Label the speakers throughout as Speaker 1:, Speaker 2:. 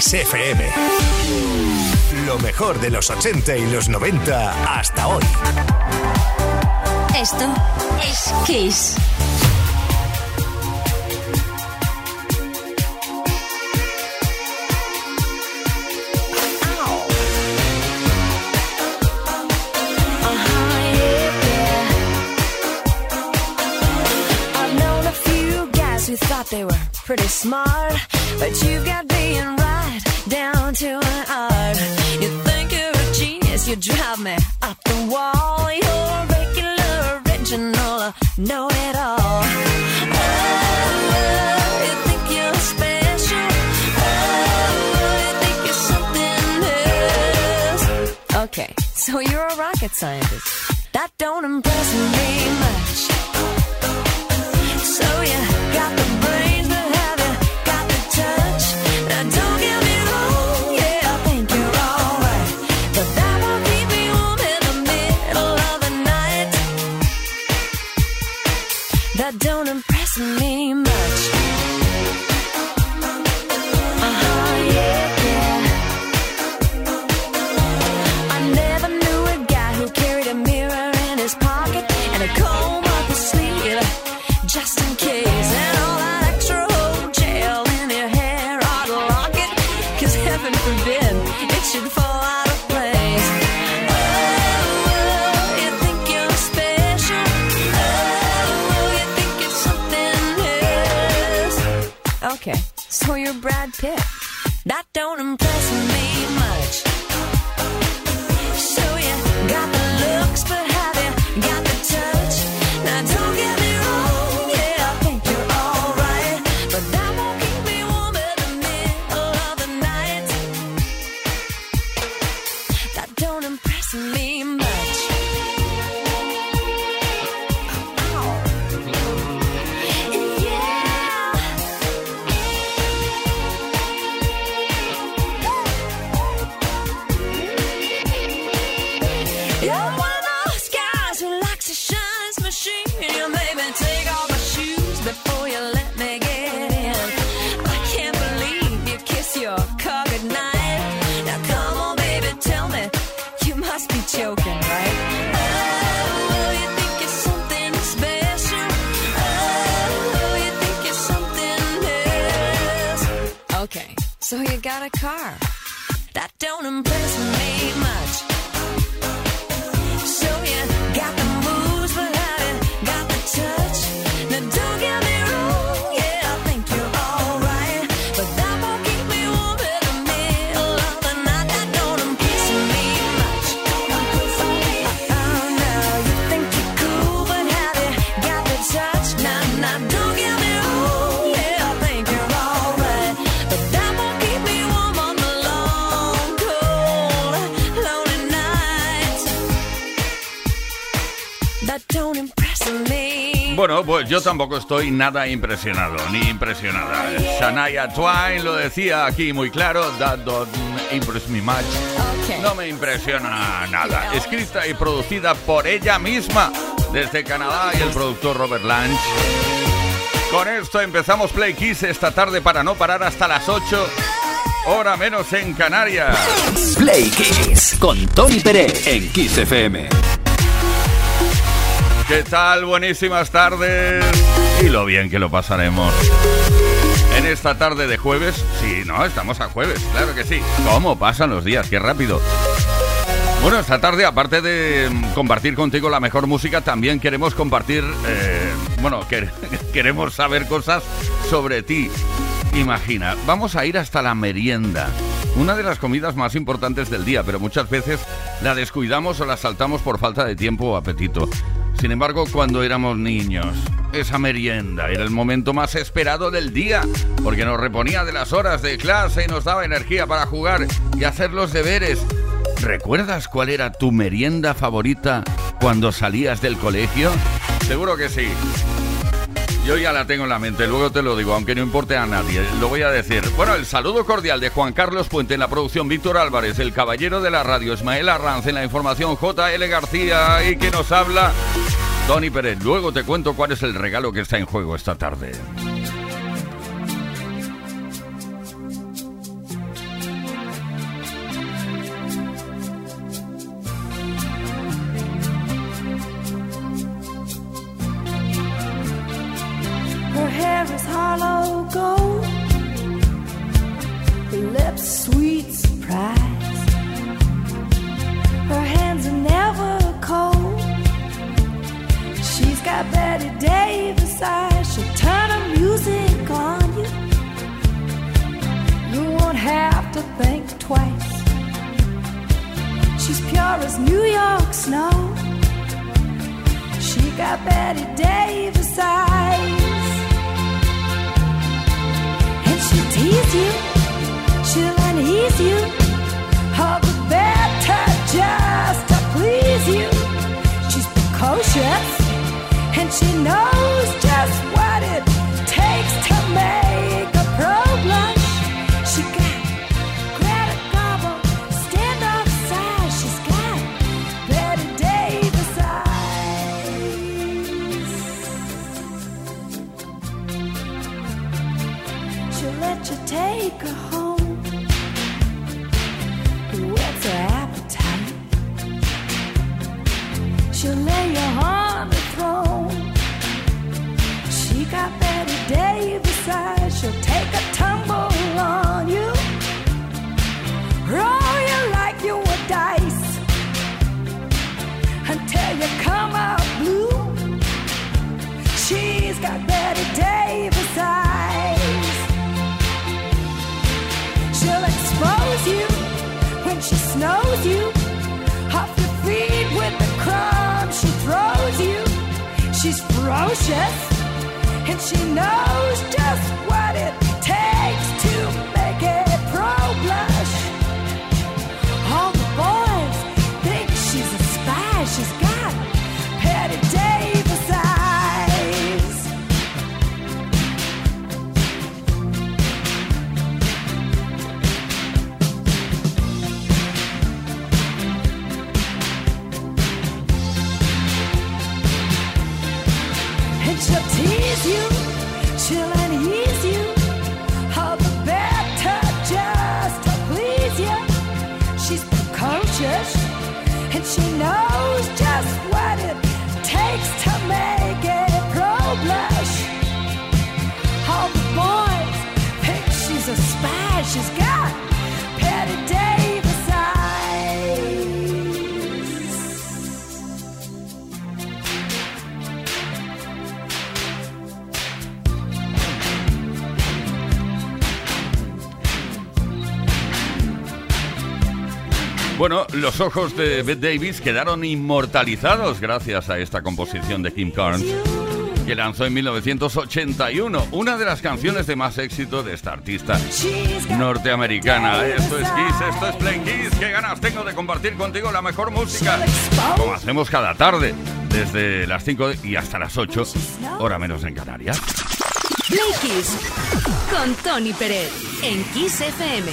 Speaker 1: Kiss FM. Lo mejor de los 80 y los 90 hasta hoy.
Speaker 2: Esto es Kiss.
Speaker 3: they were pretty smart, but you got being down to an art. You think you're a genius, you drive me up the wall. You're a regular, original, know it all. Oh, you think you're special? Oh, you think you're something else? Okay, so you're a rocket scientist. That don't impress me much. So you That don't impress me Okay, so you're Brad Pitt. That don't impress me much. Car. That don't impress
Speaker 4: Bueno, pues yo tampoco estoy nada impresionado, ni impresionada. Shania Twain lo decía aquí muy claro, that don't impress me much. No me impresiona nada. Escrita y producida por ella misma desde Canadá y el productor Robert Lange. Con esto empezamos Play Kiss esta tarde para no parar hasta las 8, hora menos en Canarias.
Speaker 5: Play Kiss con Tony Pérez en Kiss FM.
Speaker 4: ¿Qué tal? Buenísimas tardes. Y lo bien que lo pasaremos. En esta tarde de jueves, sí, no, estamos a jueves, claro que sí. ¿Cómo pasan los días? Qué rápido. Bueno, esta tarde, aparte de mm, compartir contigo la mejor música, también queremos compartir, eh, bueno, que- queremos saber cosas sobre ti. Imagina, vamos a ir hasta la merienda, una de las comidas más importantes del día, pero muchas veces la descuidamos o la saltamos por falta de tiempo o apetito. Sin embargo, cuando éramos niños, esa merienda era el momento más esperado del día, porque nos reponía de las horas de clase y nos daba energía para jugar y hacer los deberes. ¿Recuerdas cuál era tu merienda favorita cuando salías del colegio? Seguro que sí. Yo ya la tengo en la mente, luego te lo digo, aunque no importe a nadie, lo voy a decir. Bueno, el saludo cordial de Juan Carlos Puente en la producción, Víctor Álvarez, el caballero de la radio, Ismael Arranz en la información, JL García y que nos habla, Tony Pérez. Luego te cuento cuál es el regalo que está en juego esta tarde.
Speaker 3: lips, sweet surprise. Her hands are never cold. She's got Betty Davis eyes. She'll turn the music on you. You won't have to think twice. She's pure as New York snow. She got Betty Davis eyes. And she'll tease you she'll you. The just to please you. She's precocious, and she knows just what it takes to make a pro blush. She got Greta Garbo, stand off side. She's got Betty Davis eyes. She'll let you take her come out blue. She's got Betty Davis eyes. She'll expose you when she snows you off your feet with the crumbs she throws you. She's ferocious and she knows just what it
Speaker 4: Bueno, los ojos de Bette Davis quedaron inmortalizados gracias a esta composición de Kim Carnes que lanzó en 1981, una de las canciones de más éxito de esta artista norteamericana. Esto es Kiss, esto es Play Kiss. Qué ganas tengo de compartir contigo la mejor música, como hacemos cada tarde, desde las 5 y hasta las 8, hora menos en Canarias.
Speaker 6: Play Kiss con Tony Pérez en Kiss FM.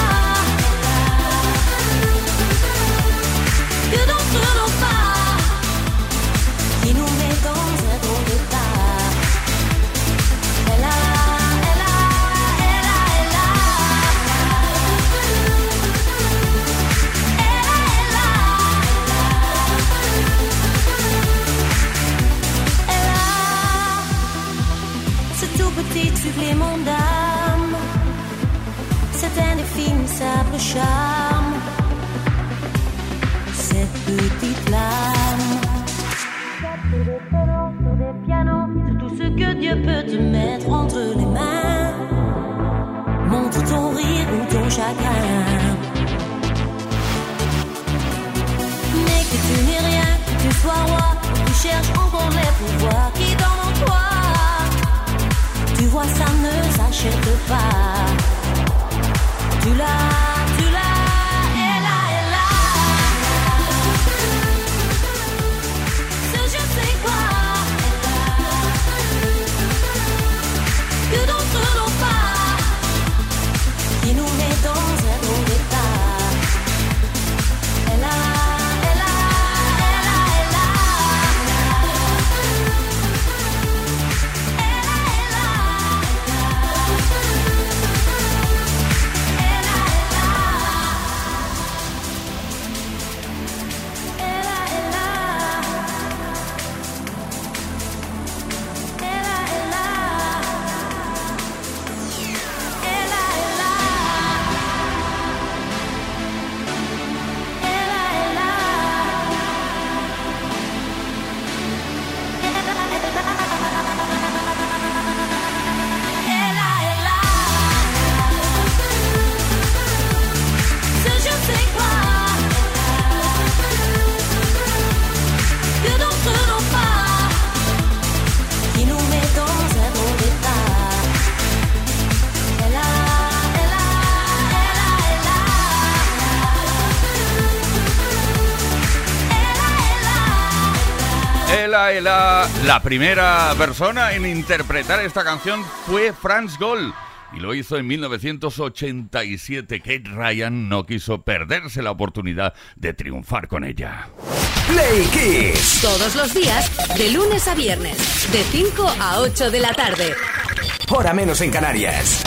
Speaker 7: Petit supplément d'âme c'est un indéfinissable charme. Cette petite flamme. Sur tout ce que Dieu peut te mettre entre les mains. Montre ton rire ou ton chagrin. Mais que tu n'es rien, que tu sois roi, tu cherches encore les pouvoirs qui toi. Tu vois, ça ne s'achète pas. Tu l'as, tu l'as,
Speaker 4: la, primera persona en interpretar esta canción fue Franz Gold. Y lo hizo en 1987. Kate Ryan no quiso perderse la oportunidad de triunfar con ella.
Speaker 8: Play Kiss.
Speaker 9: Todos los días, de lunes a viernes, de 5 a 8 de la tarde.
Speaker 8: Hora menos en Canarias.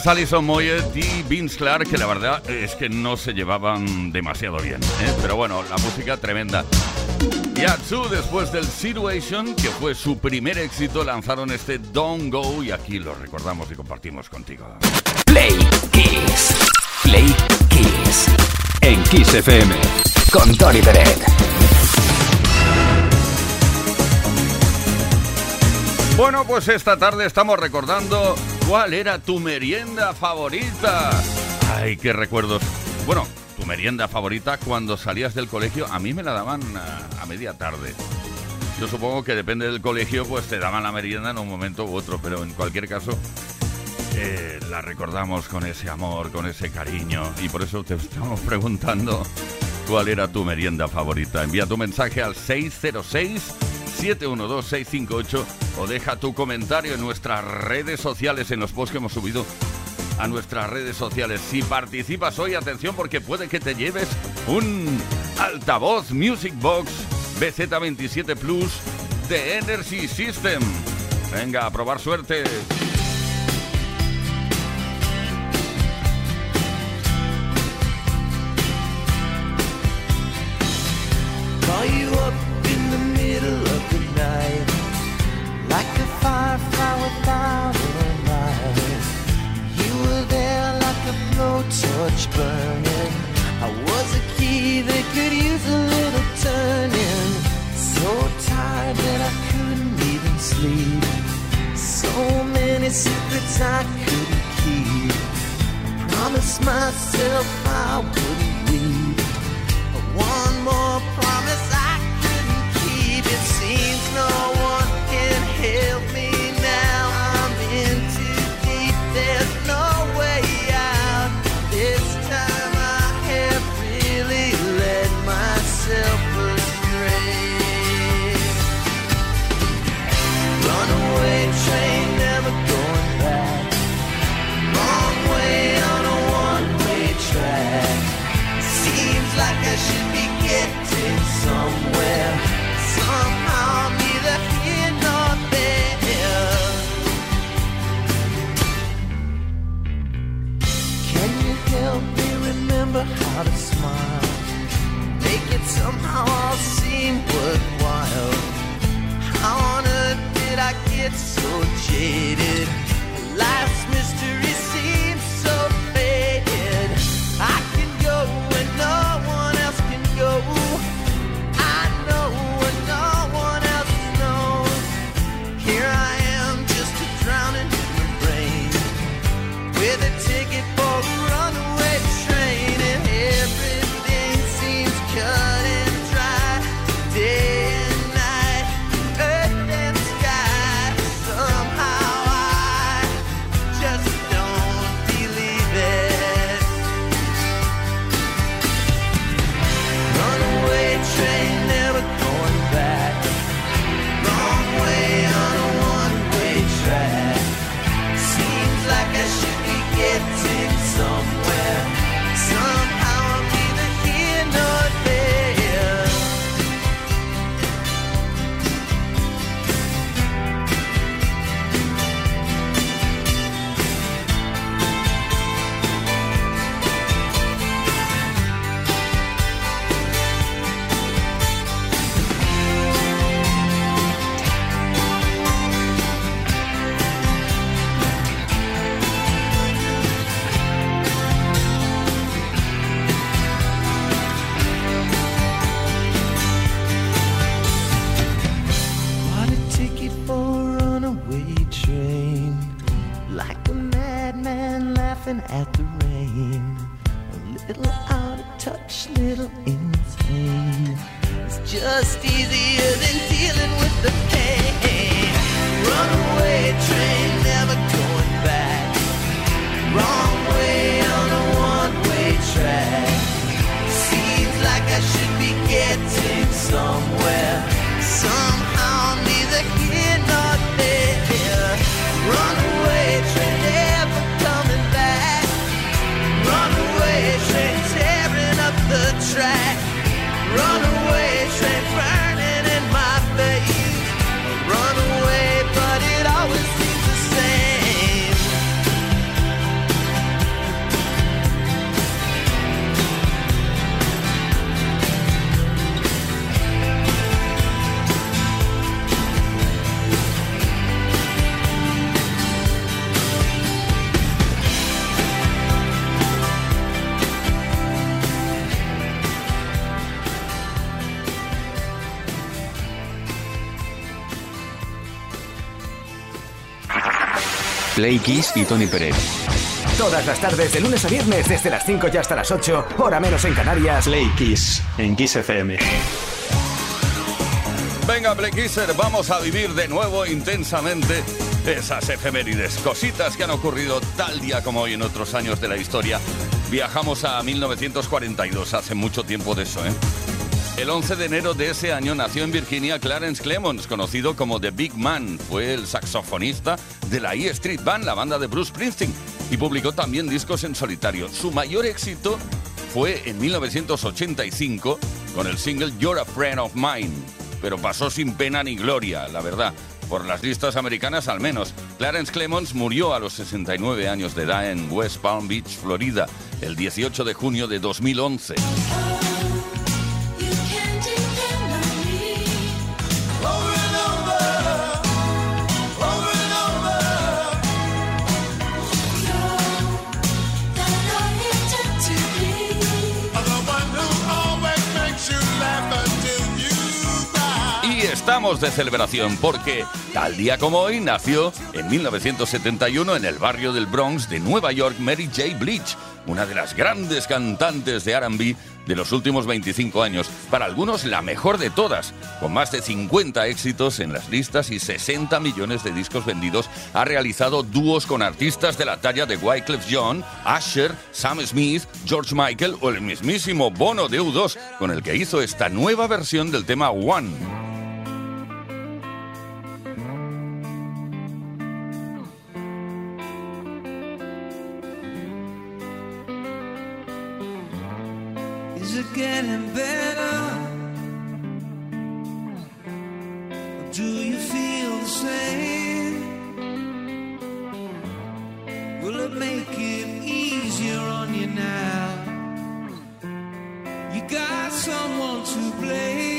Speaker 4: Vayas, Alison Moyet y Vince Clark, que la verdad es que no se llevaban demasiado bien. ¿eh? Pero bueno, la música tremenda. Y Atsu, después del Situation, que fue su primer éxito, lanzaron este Don't Go y aquí lo recordamos y compartimos contigo.
Speaker 5: Play Kiss. Play Kiss. En Kiss FM. Con Tony Pérez.
Speaker 4: Bueno, pues esta tarde estamos recordando cuál era tu merienda favorita. Ay, qué recuerdos. Bueno, tu merienda favorita cuando salías del colegio, a mí me la daban a, a media tarde. Yo supongo que depende del colegio, pues te daban la merienda en un momento u otro, pero en cualquier caso eh, la recordamos con ese amor, con ese cariño, y por eso te estamos preguntando cuál era tu merienda favorita. Envía tu mensaje al 606-712-658 o deja tu comentario en nuestras redes sociales, en los posts que hemos subido a nuestras redes sociales. Si participas hoy, atención porque puede que te lleves un altavoz Music Box BZ27 Plus de Energy System. Venga, a probar suerte.
Speaker 10: Night, like a firefly without a light. You were there like a blowtorch burning. I was a key that could use a little turning. So tired that I couldn't even sleep. So many secrets I couldn't keep. I promised myself I wouldn't leave. One more no it is.
Speaker 5: Play Kiss y Tony Pérez.
Speaker 8: Todas las tardes, de lunes a viernes, desde las 5 y hasta las 8, hora menos en Canarias.
Speaker 11: Play Kiss en Kiss FM.
Speaker 4: Venga, Kisser, vamos a vivir de nuevo intensamente esas efemérides, cositas que han ocurrido tal día como hoy en otros años de la historia. Viajamos a 1942, hace mucho tiempo de eso, ¿eh? El 11 de enero de ese año nació en Virginia Clarence Clemons, conocido como The Big Man. Fue el saxofonista de la E Street Band, la banda de Bruce Springsteen, y publicó también discos en solitario. Su mayor éxito fue en 1985 con el single You're a Friend of Mine, pero pasó sin pena ni gloria, la verdad. Por las listas americanas al menos. Clarence Clemons murió a los 69 años de edad en West Palm Beach, Florida, el 18 de junio de 2011. De celebración porque tal día como hoy nació en 1971 en el barrio del Bronx de Nueva York Mary J. Blige, una de las grandes cantantes de RB de los últimos 25 años, para algunos la mejor de todas, con más de 50 éxitos en las listas y 60 millones de discos vendidos, ha realizado dúos con artistas de la talla de Wyclef Jean, Asher, Sam Smith, George Michael o el mismísimo Bono de U2, con el que hizo esta nueva versión del tema One.
Speaker 10: getting better? Or do you feel the same? Will it make it easier on you now? You got someone to blame.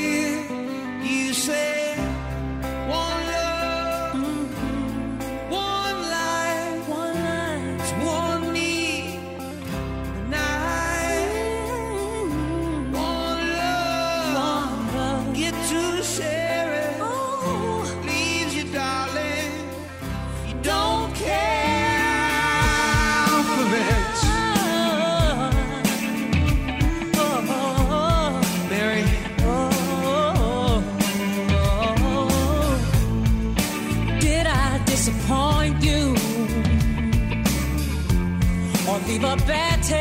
Speaker 12: bad taste.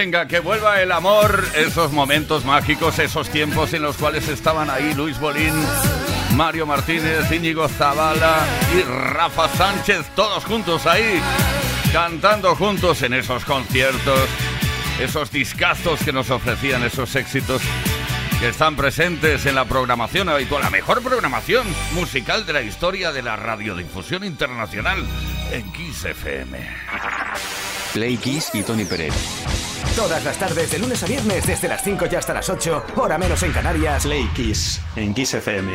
Speaker 4: Venga, que vuelva el amor, esos momentos mágicos, esos tiempos en los cuales estaban ahí Luis Bolín, Mario Martínez, Íñigo Zavala y Rafa Sánchez, todos juntos ahí, cantando juntos en esos conciertos, esos discazos que nos ofrecían esos éxitos que están presentes en la programación habitual, la mejor programación musical de la historia de la radiodifusión internacional en Kiss FM.
Speaker 5: Play Kiss y Tony Pérez.
Speaker 13: Todas las tardes, de lunes a viernes, desde las 5 y hasta las 8, hora menos en Canarias.
Speaker 11: Play Kiss en Kiss FM.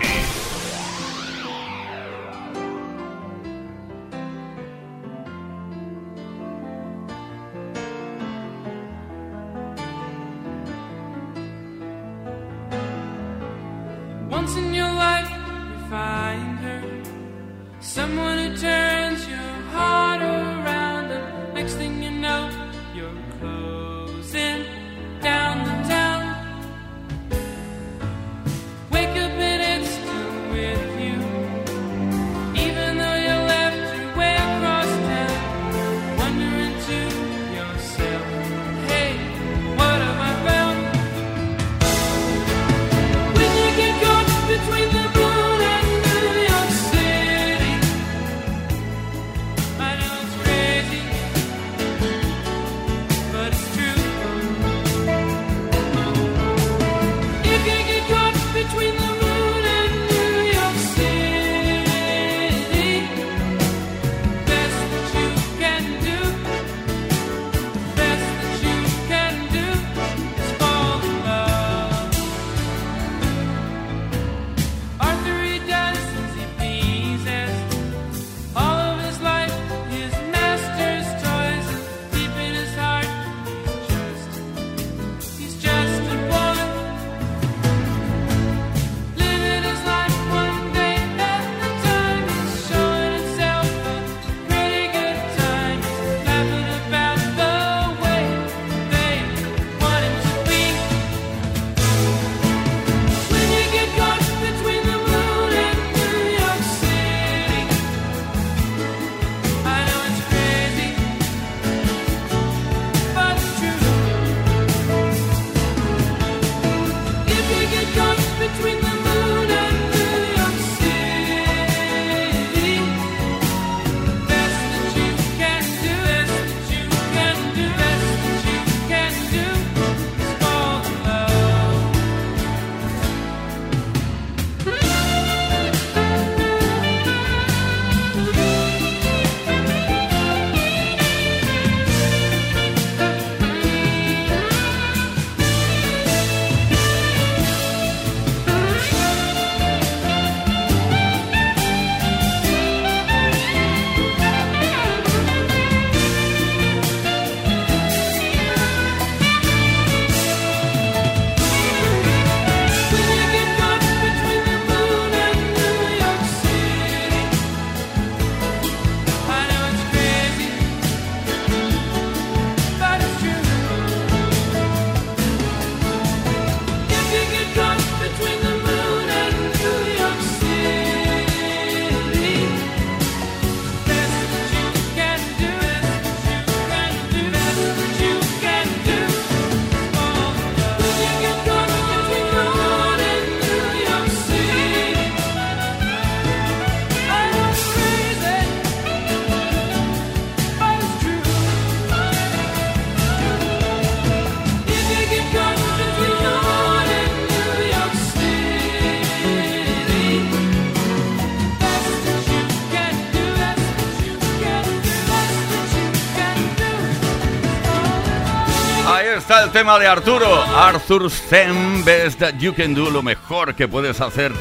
Speaker 4: Tema de Arturo. Arthur Zen, Best That You Can Do, lo mejor que puedes hacer.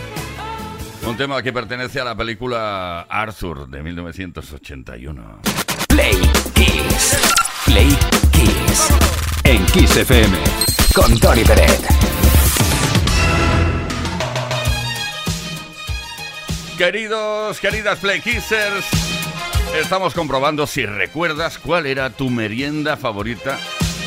Speaker 4: Un tema que pertenece a la película Arthur de 1981.
Speaker 5: Play Kiss. Play Kiss. En Kiss FM. Con Tony Pérez.
Speaker 4: Queridos, queridas Play Kissers, estamos comprobando si recuerdas cuál era tu merienda favorita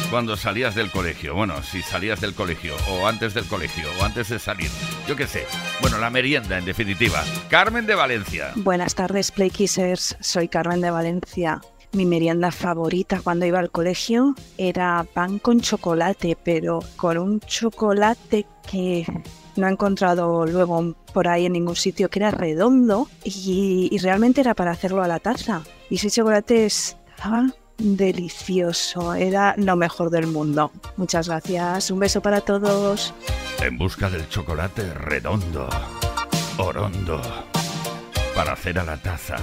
Speaker 4: cuando salías del colegio. Bueno, si salías del colegio, o antes del colegio, o antes de salir. Yo qué sé. Bueno, la merienda, en definitiva. Carmen de Valencia.
Speaker 14: Buenas tardes, Playkissers. Soy Carmen de Valencia. Mi merienda favorita cuando iba al colegio era pan con chocolate, pero con un chocolate que no he encontrado luego por ahí en ningún sitio, que era redondo y, y realmente era para hacerlo a la taza. Y ese chocolate estaba delicioso, era lo mejor del mundo. Muchas gracias, un beso para todos.
Speaker 4: En busca del chocolate redondo, orondo, para hacer a la taza.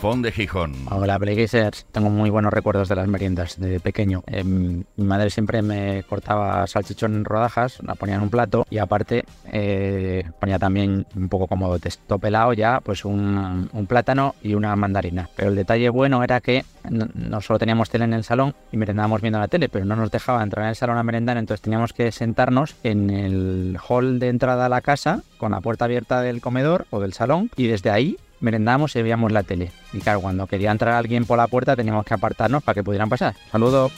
Speaker 4: De Gijón.
Speaker 15: Hola, Playgazers. Tengo muy buenos recuerdos de las meriendas de pequeño. Em, mi madre siempre me cortaba salchichón en rodajas, la ponía en un plato y aparte eh, ponía también un poco como texto pelado ya, pues un, un plátano y una mandarina. Pero el detalle bueno era que no, no solo teníamos tele en el salón y merendábamos viendo la tele, pero no nos dejaba entrar en el salón a merendar, entonces teníamos que sentarnos en el hall de entrada a la casa con la puerta abierta del comedor o del salón y desde ahí merendamos y veíamos la tele. Y claro, cuando quería entrar alguien por la puerta teníamos que apartarnos para que pudieran pasar. Saludos.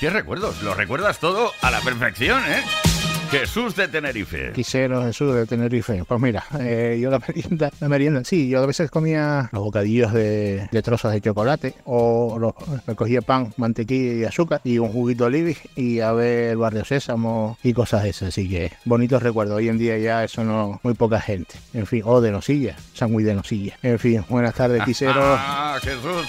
Speaker 4: ¿Qué recuerdos? Lo recuerdas todo a la perfección, ¿eh? Jesús de Tenerife.
Speaker 16: Quisero Jesús de Tenerife. Pues mira, eh, yo la merienda, la merienda, sí, yo a veces comía los bocadillos de, de trozos de chocolate o los, me cogía pan, mantequilla y azúcar y un juguito olive y a ver barrio sésamo y cosas de esas. Así que bonitos recuerdos. Hoy en día ya eso no, muy poca gente. En fin, o de nosilla, sándwich de nosilla. En fin, buenas tardes, Quisero.
Speaker 4: Ah, Jesús.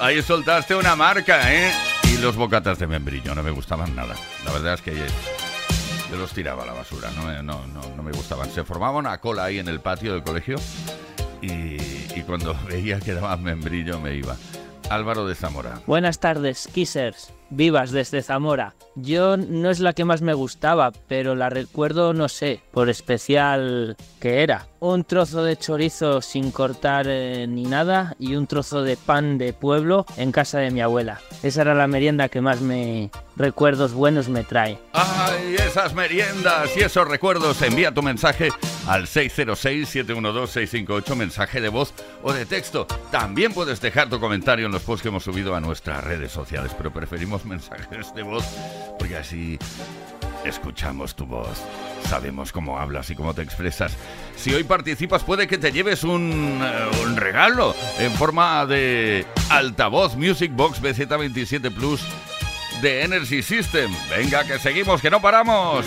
Speaker 4: Ahí soltaste una marca, ¿eh? Y los bocatas de membrillo no me gustaban nada. La verdad es que yo los tiraba a la basura, no, no, no, no me gustaban. Se formaba una cola ahí en el patio del colegio y, y cuando veía que daba membrillo me iba. Álvaro de Zamora.
Speaker 17: Buenas tardes, Kissers. Vivas desde Zamora. Yo no es la que más me gustaba, pero la recuerdo, no sé, por especial que era. Un trozo de chorizo sin cortar eh, ni nada y un trozo de pan de pueblo en casa de mi abuela. Esa era la merienda que más me recuerdos buenos me trae.
Speaker 4: ¡Ay, esas meriendas y esos recuerdos! Envía tu mensaje al 606-712-658, mensaje de voz o de texto. También puedes dejar tu comentario en los posts que hemos subido a nuestras redes sociales, pero preferimos mensajes de voz porque así escuchamos tu voz. Sabemos cómo hablas y cómo te expresas. Si hoy participas puede que te lleves un, eh, regalo en forma de altavoz Music Box BZ27 Plus de Energy System. Venga, que seguimos, que no paramos.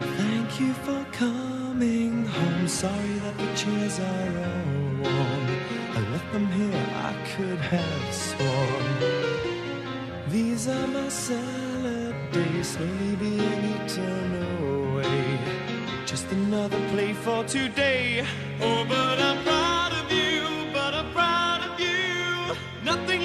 Speaker 9: Thank you for coming home. Sorry that the chairs are all. I left them here, I could have. These are my salad days, slowly being eaten away. Just another play for today. Oh, but I'm proud of you, but I'm proud of you. Nothing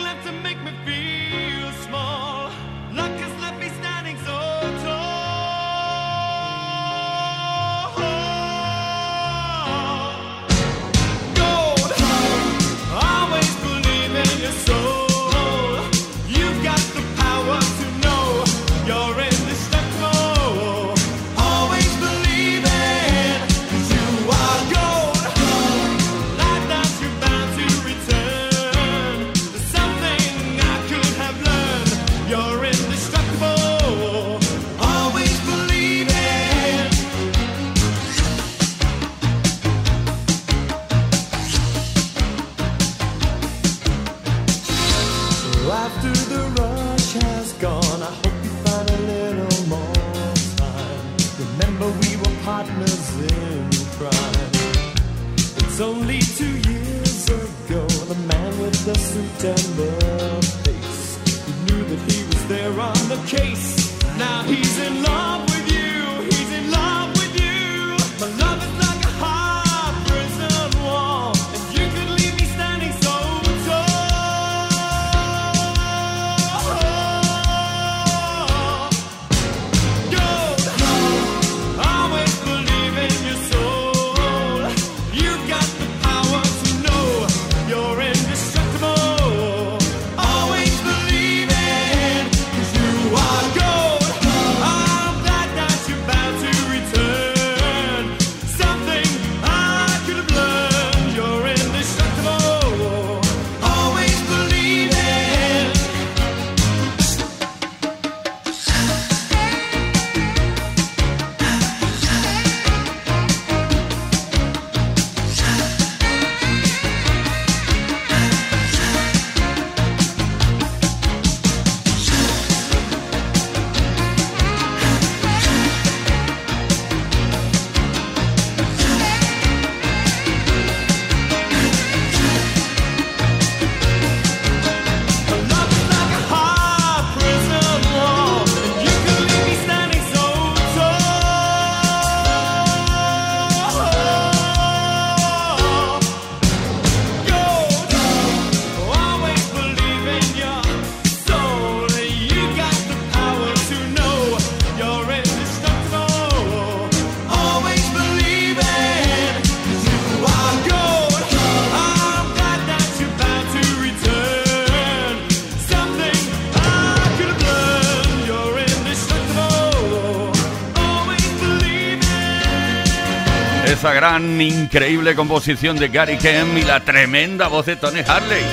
Speaker 4: gran, increíble composición de Gary Kem y la tremenda voz de Tony Harley.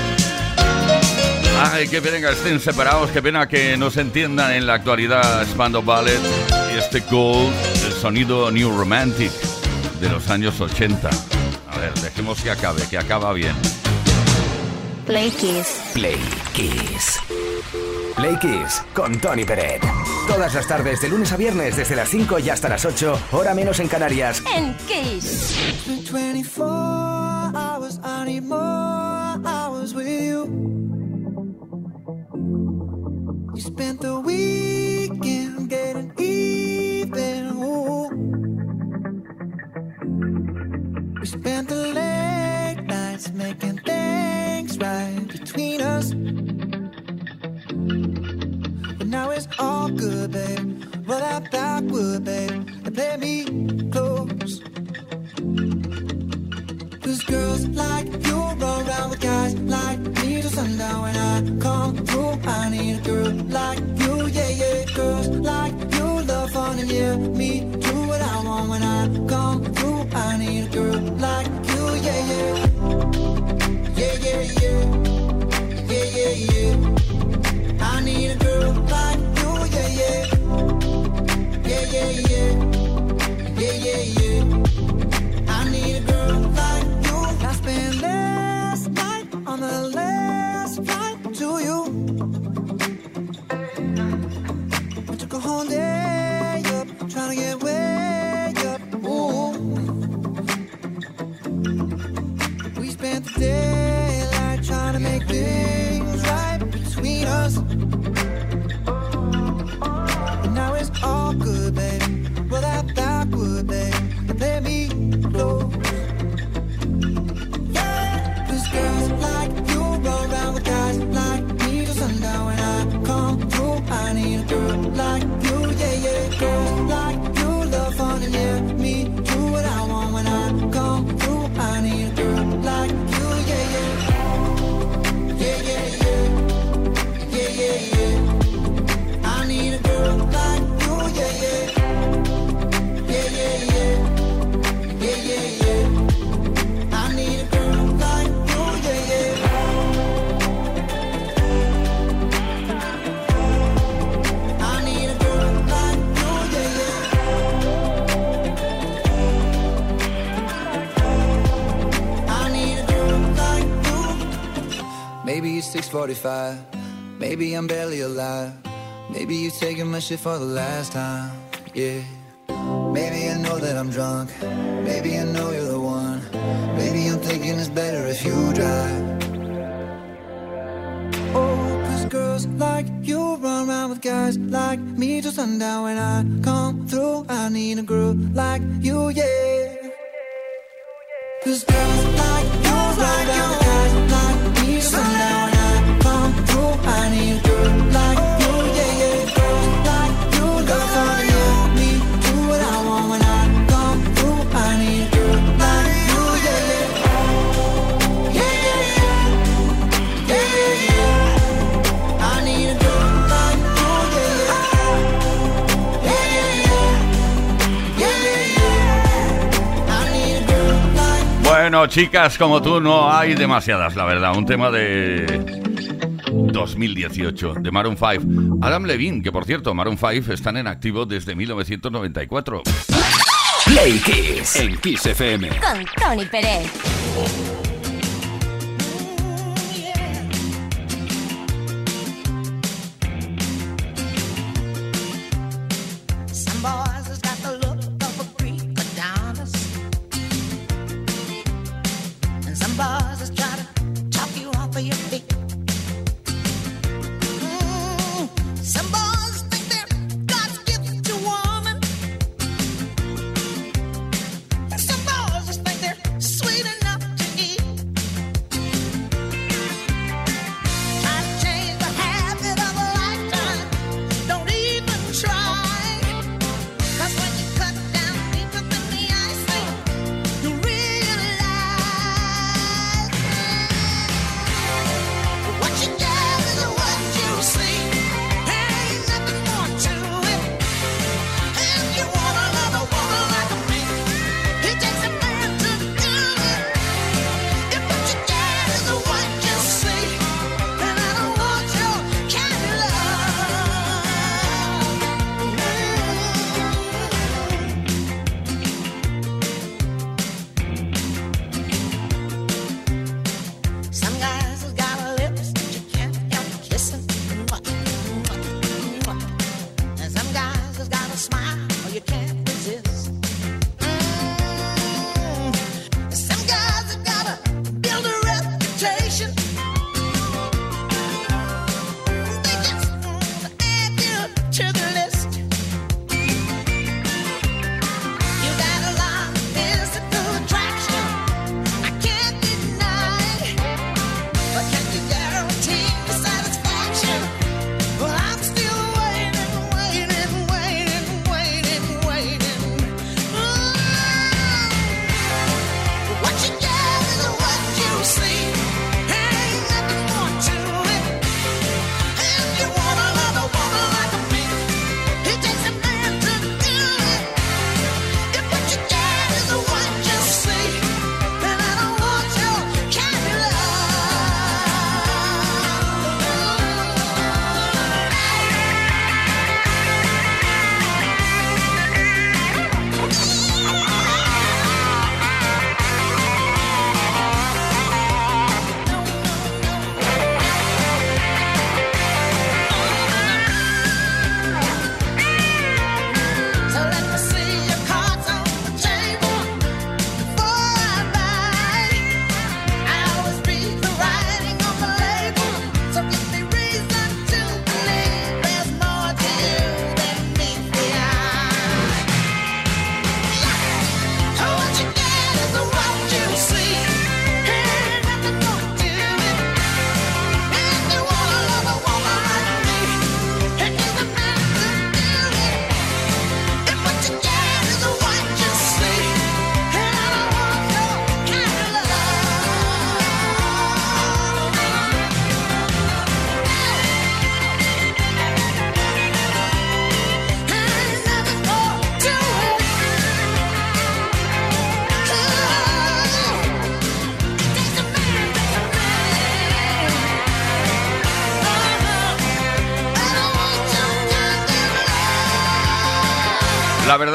Speaker 4: Ay, qué pena que estén separados, qué pena que no se entiendan en la actualidad Spandau Ballet y este Gold, el sonido New Romantic de los años 80. A ver, dejemos que acabe, que acaba bien.
Speaker 13: Play Kiss. Play Kiss. Play Kiss con Tony Peret. Todas las tardes, de lunes a viernes, desde las 5 y hasta las 8, hora menos en Canarias.
Speaker 7: En Kiss.
Speaker 18: It's been 24 hours, I need more hours with you. You spent the weekend getting even. Ooh. We spent the late nights making things right between us. It's all good, babe. Roll that backward, babe, and play me close. Cause girls like you run around with guys like me till sundown when I come through. I need a girl like you, yeah, yeah. Girls like you love fun and yeah, me do what I want when I come through. I need a girl like Yeah, yeah, 45.
Speaker 19: Maybe I'm barely alive. Maybe you taking my shit for the last time. Yeah. Maybe I know that I'm drunk. Maybe I know you're the one. Maybe I'm thinking it's better if you drive.
Speaker 18: Oh, cause girls like you run around with guys like me till sundown. When I come through, I need a girl like you, yeah. Cause girls like you run around with guys like me till sundown.
Speaker 4: Bueno, chicas como tú no hay demasiadas, la verdad. Un tema de 2018, de Maroon 5. Adam Levine, que por cierto, Maroon 5 están en activo desde 1994.
Speaker 5: Play Kiss en Kiss FM.
Speaker 7: Con Tony Pérez.
Speaker 12: Some boys has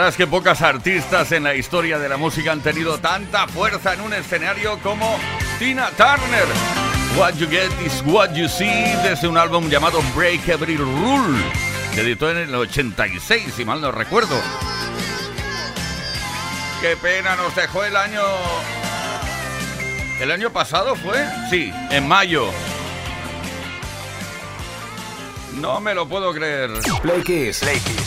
Speaker 4: verdad es que pocas artistas en la historia de la música han tenido tanta fuerza en un escenario como Tina Turner. What You Get is What You See desde un álbum llamado Break Every Rule, que editó en el 86, si mal no recuerdo. Qué pena nos dejó el año... ¿El año pasado fue? Sí, en mayo. No me lo puedo creer.
Speaker 12: Play Kiss. Play Kiss.